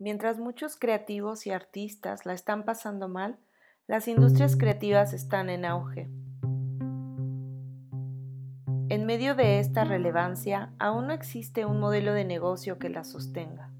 Mientras muchos creativos y artistas la están pasando mal, las industrias creativas están en auge. En medio de esta relevancia, aún no existe un modelo de negocio que la sostenga.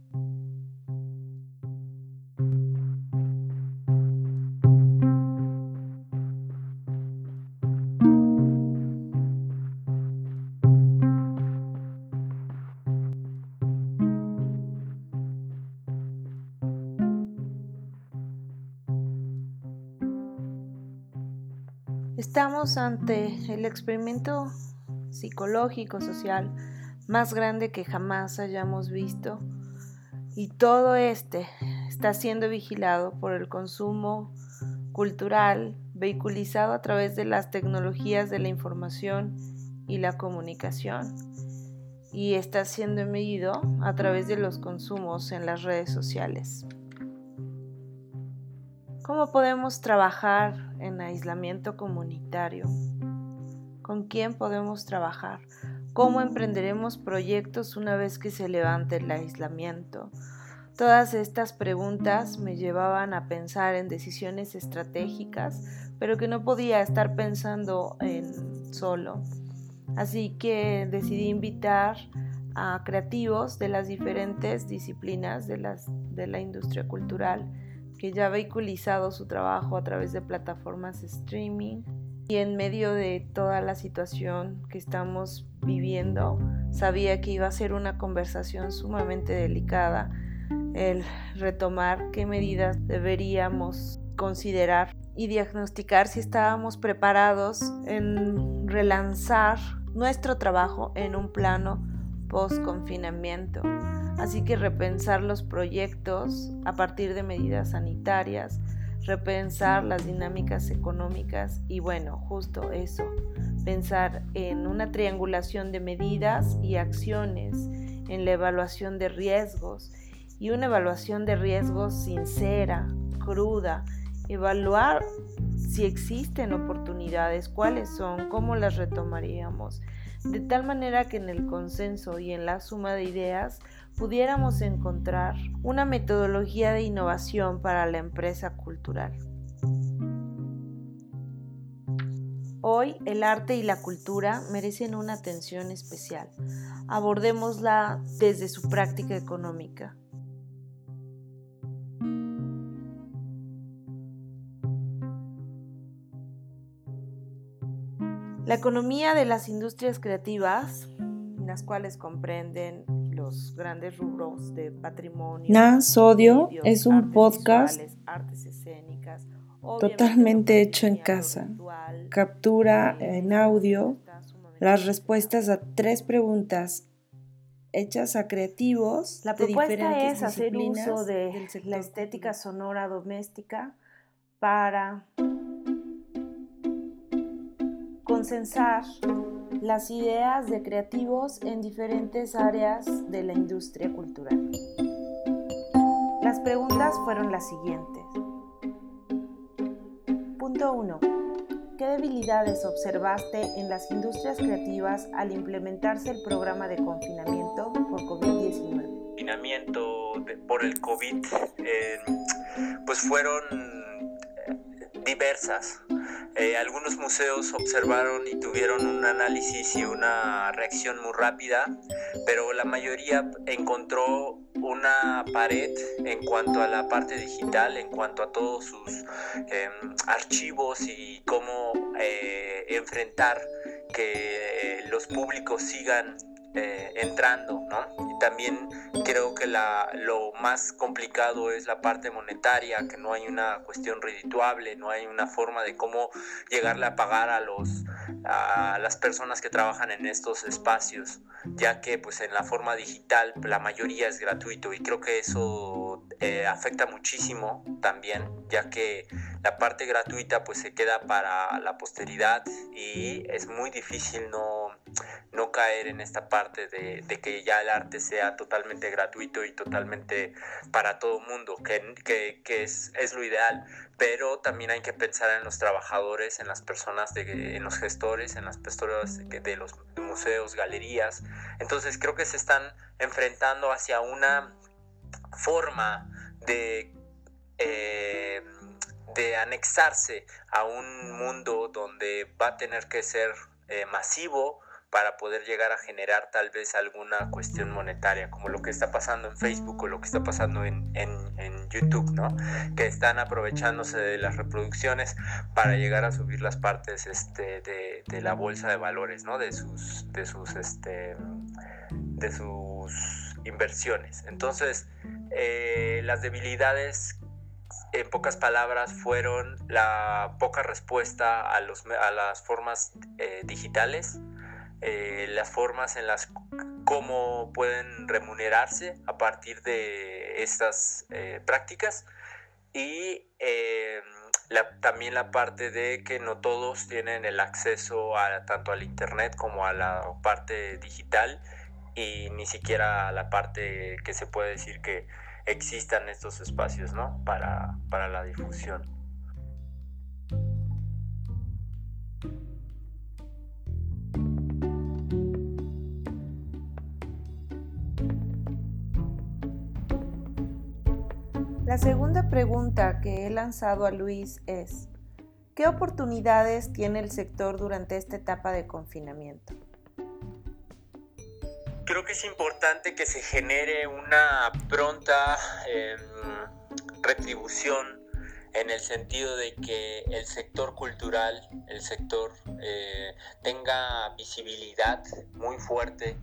Estamos ante el experimento psicológico, social, más grande que jamás hayamos visto y todo este está siendo vigilado por el consumo cultural vehiculizado a través de las tecnologías de la información y la comunicación y está siendo medido a través de los consumos en las redes sociales. ¿Cómo podemos trabajar en aislamiento comunitario? ¿Con quién podemos trabajar? ¿Cómo emprenderemos proyectos una vez que se levante el aislamiento? Todas estas preguntas me llevaban a pensar en decisiones estratégicas, pero que no podía estar pensando en solo. Así que decidí invitar a creativos de las diferentes disciplinas de, de la industria cultural que ya ha vehiculizado su trabajo a través de plataformas streaming y en medio de toda la situación que estamos viviendo, sabía que iba a ser una conversación sumamente delicada el retomar qué medidas deberíamos considerar y diagnosticar si estábamos preparados en relanzar nuestro trabajo en un plano post-confinamiento. Así que repensar los proyectos a partir de medidas sanitarias, repensar las dinámicas económicas y bueno, justo eso, pensar en una triangulación de medidas y acciones, en la evaluación de riesgos y una evaluación de riesgos sincera, cruda, evaluar si existen oportunidades, cuáles son, cómo las retomaríamos, de tal manera que en el consenso y en la suma de ideas pudiéramos encontrar una metodología de innovación para la empresa cultural. Hoy el arte y la cultura merecen una atención especial. Abordémosla desde su práctica económica. La economía de las industrias creativas, las cuales comprenden los grandes rubros de patrimonio. Na Sodio es un podcast totalmente hecho en casa. Captura en audio las respuestas a tres preguntas hechas a creativos. La propuesta es hacer uso de la estética sonora doméstica para consensar las ideas de creativos en diferentes áreas de la industria cultural. Las preguntas fueron las siguientes. Punto 1. ¿Qué debilidades observaste en las industrias creativas al implementarse el programa de confinamiento por COVID-19? Confinamiento por el COVID, eh, pues fueron diversas. Eh, algunos museos observaron y tuvieron un análisis y una reacción muy rápida, pero la mayoría encontró una pared en cuanto a la parte digital, en cuanto a todos sus em, archivos y cómo eh, enfrentar que los públicos sigan eh, entrando, ¿no? Y también creo que la, lo más complicado es la parte monetaria, que no hay una cuestión redituable, no hay una forma de cómo llegarle a pagar a los a las personas que trabajan en estos espacios, ya que pues en la forma digital la mayoría es gratuito y creo que eso eh, afecta muchísimo también, ya que la parte gratuita pues se queda para la posteridad y es muy difícil no, no caer en esta parte de, que ya el arte sea totalmente gratuito y totalmente para todo mundo, que, que, es, es, lo ideal, pero también hay que pensar en los trabajadores, en las personas, de, en los gestores, en las personas de los museos, galerías, entonces creo que se están enfrentando hacia una forma de, eh, de anexarse a un mundo donde va a tener que ser eh, masivo, para poder llegar a generar tal vez alguna cuestión monetaria, como lo que está pasando en Facebook o lo que está pasando en, en, YouTube, ¿no? Que están aprovechándose de las reproducciones para llegar a subir las partes este, de, de, la bolsa de valores, ¿no? De sus, de sus, este, de sus inversiones. Entonces, eh, las debilidades en pocas palabras, fueron la poca respuesta a, los, a las formas eh, digitales, eh, las formas en las cómo pueden remunerarse a partir de estas eh, prácticas y eh, también la parte de que no todos tienen el acceso a, tanto al internet como a la parte digital y ni siquiera a la parte que se puede decir que existan estos espacios ¿no? para, para la difusión. La segunda pregunta que he lanzado a Luis es, ¿qué oportunidades tiene el sector durante esta etapa de confinamiento? Creo que es importante que se genere una pronta em, retribución en el sentido de que el sector cultural, el sector eh, tenga visibilidad muy fuerte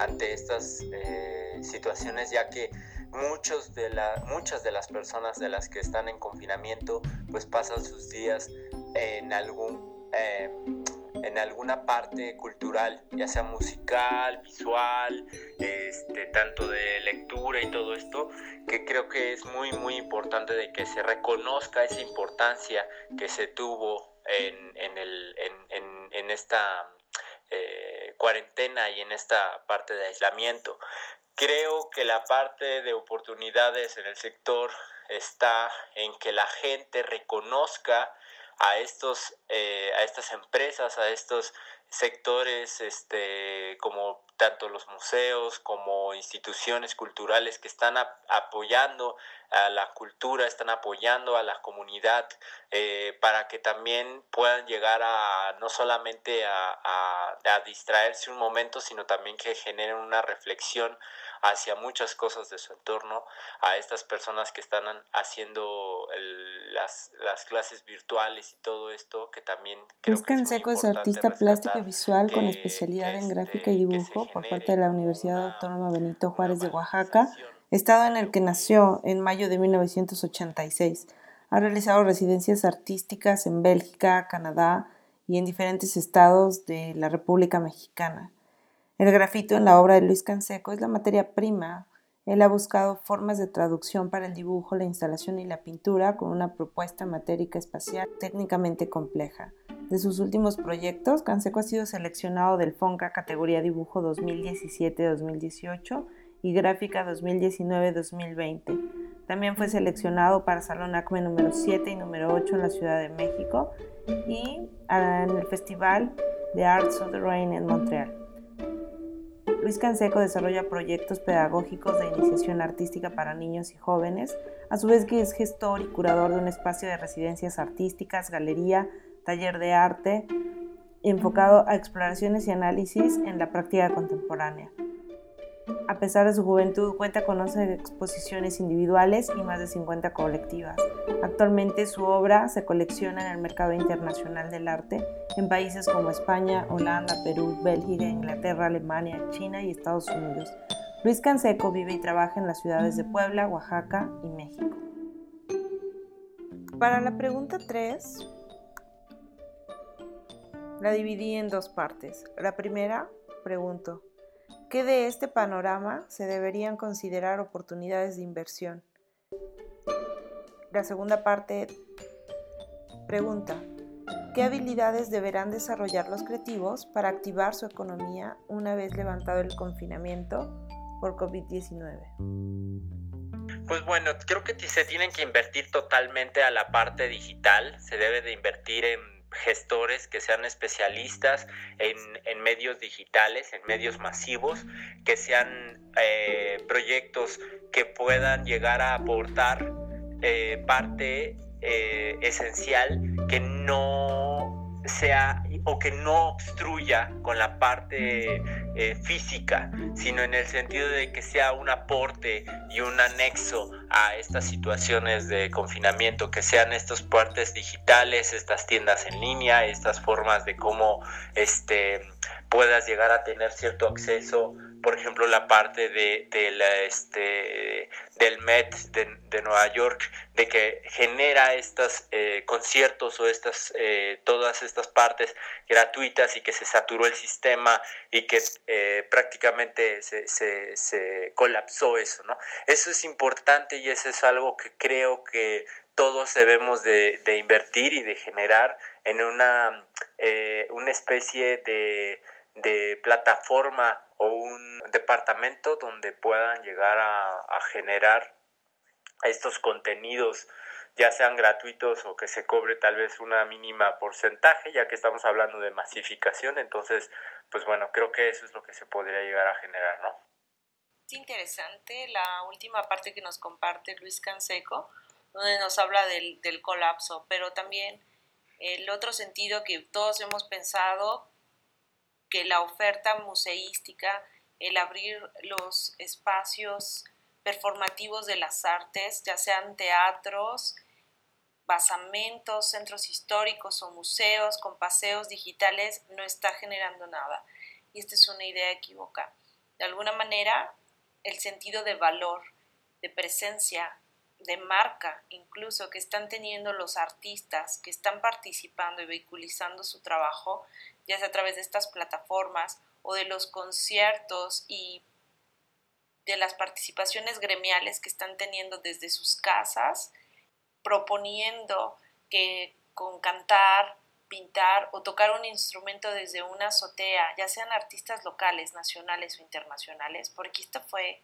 ante estas eh, situaciones, ya que muchos de la, muchas de las personas de las que están en confinamiento pues pasan sus días en algún eh, en alguna parte cultural, ya sea musical, visual, este, tanto de lectura y todo esto, que creo que es muy muy importante de que se reconozca esa importancia que se tuvo en, en, el, en, en esta eh, cuarentena y en esta parte de aislamiento. Creo que la parte de oportunidades en el sector está en que la gente reconozca a estos eh, a estas empresas a estos sectores este como tanto los museos como instituciones culturales que están apoyando a la cultura, están apoyando a la comunidad eh, para que también puedan llegar a no solamente a, a, distraerse un momento, sino también que generen una reflexión hacia muchas cosas de su entorno, a estas personas que están haciendo las, las, clases virtuales y todo esto, que también... Creo que Seco es artista plástico y visual con especialidad en gráfica y dibujo por parte de la Universidad Autónoma Benito Juárez de Oaxaca estado en el que nació en mayo de 1986. Ha realizado residencias artísticas en Bélgica, Canadá y en diferentes estados de la República Mexicana. El grafito en la obra de Luis Canseco es la materia prima. Él ha buscado formas de traducción para el dibujo, la instalación y la pintura con una propuesta matérica espacial técnicamente compleja. De sus últimos proyectos, Canseco ha sido seleccionado del FONCA categoría dibujo 2017-2018 y Gráfica 2019-2020. También fue seleccionado para Salón ACME número 7 y número 8 en la Ciudad de México y ah, en el Festival de Arts of the Rain en Montreal. Luis Canseco desarrolla proyectos pedagógicos de iniciación artística para niños y jóvenes, a su vez que es gestor y curador de un espacio de residencias artísticas, galería, taller de arte, enfocado a exploraciones y análisis en la práctica contemporánea. A pesar de su juventud, cuenta con 11 exposiciones individuales y más de 50 colectivas. Actualmente su obra se colecciona en el mercado internacional del arte en países como España, Holanda, Perú, Bélgica, Inglaterra, Alemania, China y Estados Unidos. Luis Canseco vive y trabaja en las ciudades de Puebla, Oaxaca y México. Para la pregunta 3, la dividí en dos partes. La primera, pregunto, ¿Qué de este panorama se deberían considerar oportunidades de inversión? La segunda parte pregunta, ¿qué habilidades deberán desarrollar los creativos para activar su economía una vez levantado el confinamiento por COVID-19? Pues bueno, creo que se tienen que invertir totalmente a la parte digital, se debe de invertir en gestores que sean especialistas en, medios digitales, en medios masivos, que sean eh, proyectos que puedan llegar a aportar eh, parte eh, esencial que no sea o que no obstruya con la parte eh, física, sino en el sentido de que sea un aporte y un anexo a estas situaciones de confinamiento, que sean estas partes digitales, estas tiendas en línea, estas formas de cómo este, puedas llegar a tener cierto acceso por ejemplo, la parte de, este, del Met de, Nueva York, de que genera estos eh, conciertos o estas, eh, todas estas partes gratuitas y que se saturó el sistema y que eh, prácticamente se, se, colapsó eso, ¿no? Eso es importante y eso es algo que creo que todos debemos de, de invertir y de generar en una, una especie de de plataforma o un departamento donde puedan llegar a, generar estos contenidos ya sean gratuitos o que se cobre tal vez una mínima porcentaje, ya que estamos hablando de masificación, entonces, pues bueno, creo que eso es lo que se podría llegar a generar, ¿no? Es interesante la última parte que nos comparte Luis Canseco, donde nos habla del, del colapso, pero también el otro sentido que todos hemos pensado que la oferta museística, el abrir los espacios performativos de las artes, ya sean teatros, basamentos, centros históricos o museos con paseos digitales, no está generando nada. Y esta es una idea equivocada. De alguna manera, el sentido de valor, de presencia, de marca, incluso que están teniendo los artistas que están participando y vehiculizando su trabajo, ya sea a través de estas plataformas o de los conciertos y de las participaciones gremiales que están teniendo desde sus casas, proponiendo que con cantar, pintar o tocar un instrumento desde una azotea, ya sean artistas locales, nacionales o internacionales, porque esto fue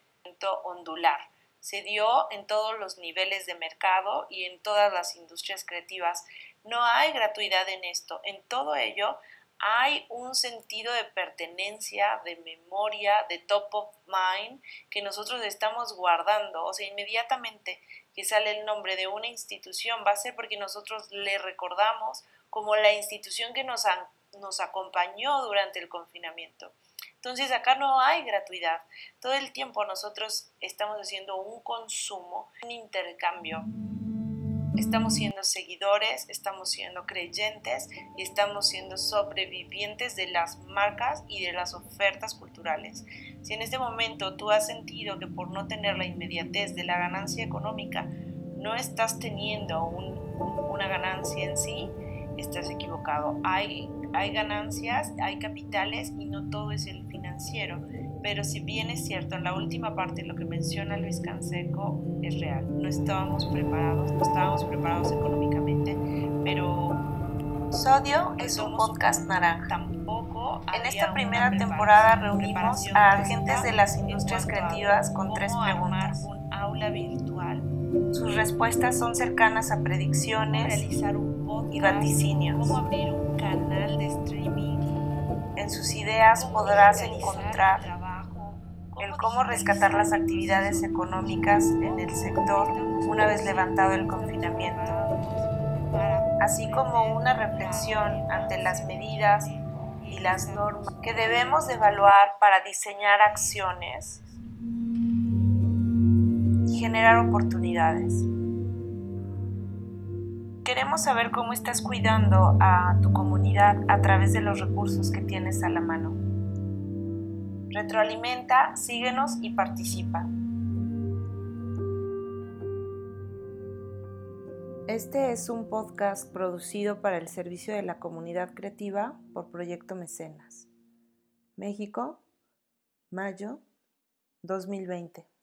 ondular. Se dio en todos los niveles de mercado y en todas las industrias creativas. No hay gratuidad en esto. En todo ello hay un sentido de pertenencia, de memoria, de top of mind que nosotros estamos guardando. O sea, inmediatamente que sale el nombre de una institución va a ser porque nosotros le recordamos como la institución que nos, nos acompañó durante el confinamiento. Entonces acá no hay gratuidad. Todo el tiempo nosotros estamos haciendo un consumo, un intercambio estamos siendo seguidores, estamos siendo creyentes y estamos siendo sobrevivientes de las marcas y de las ofertas culturales. Si en este momento tú has sentido que por no tener la inmediatez de la ganancia económica no estás teniendo una ganancia en sí, estás equivocado. Hay, hay ganancias, hay capitales y no todo es el financiero. Pero si bien es cierto, en la última parte lo que menciona Luis Canseco es real. No estábamos preparados, no estábamos preparados económicamente, pero... Sodio es un podcast naranja. Tampoco en esta primera temporada reunimos a agentes de las industrias creativas con tres preguntas. Un aula virtual. Sus respuestas son cercanas a predicciones realizar un y vaticinios. Cómo abrir un canal de streaming. En sus ideas podrás encontrar el cómo rescatar las actividades económicas en el sector una vez levantado el confinamiento, así como una reflexión ante las medidas y las normas que debemos evaluar para diseñar acciones y generar oportunidades. Queremos saber cómo estás cuidando a tu comunidad a través de los recursos que tienes a la mano. Retroalimenta, síguenos y participa. Este es un podcast producido para el servicio de la comunidad creativa por Proyecto Mecenas. México, mayo 2020.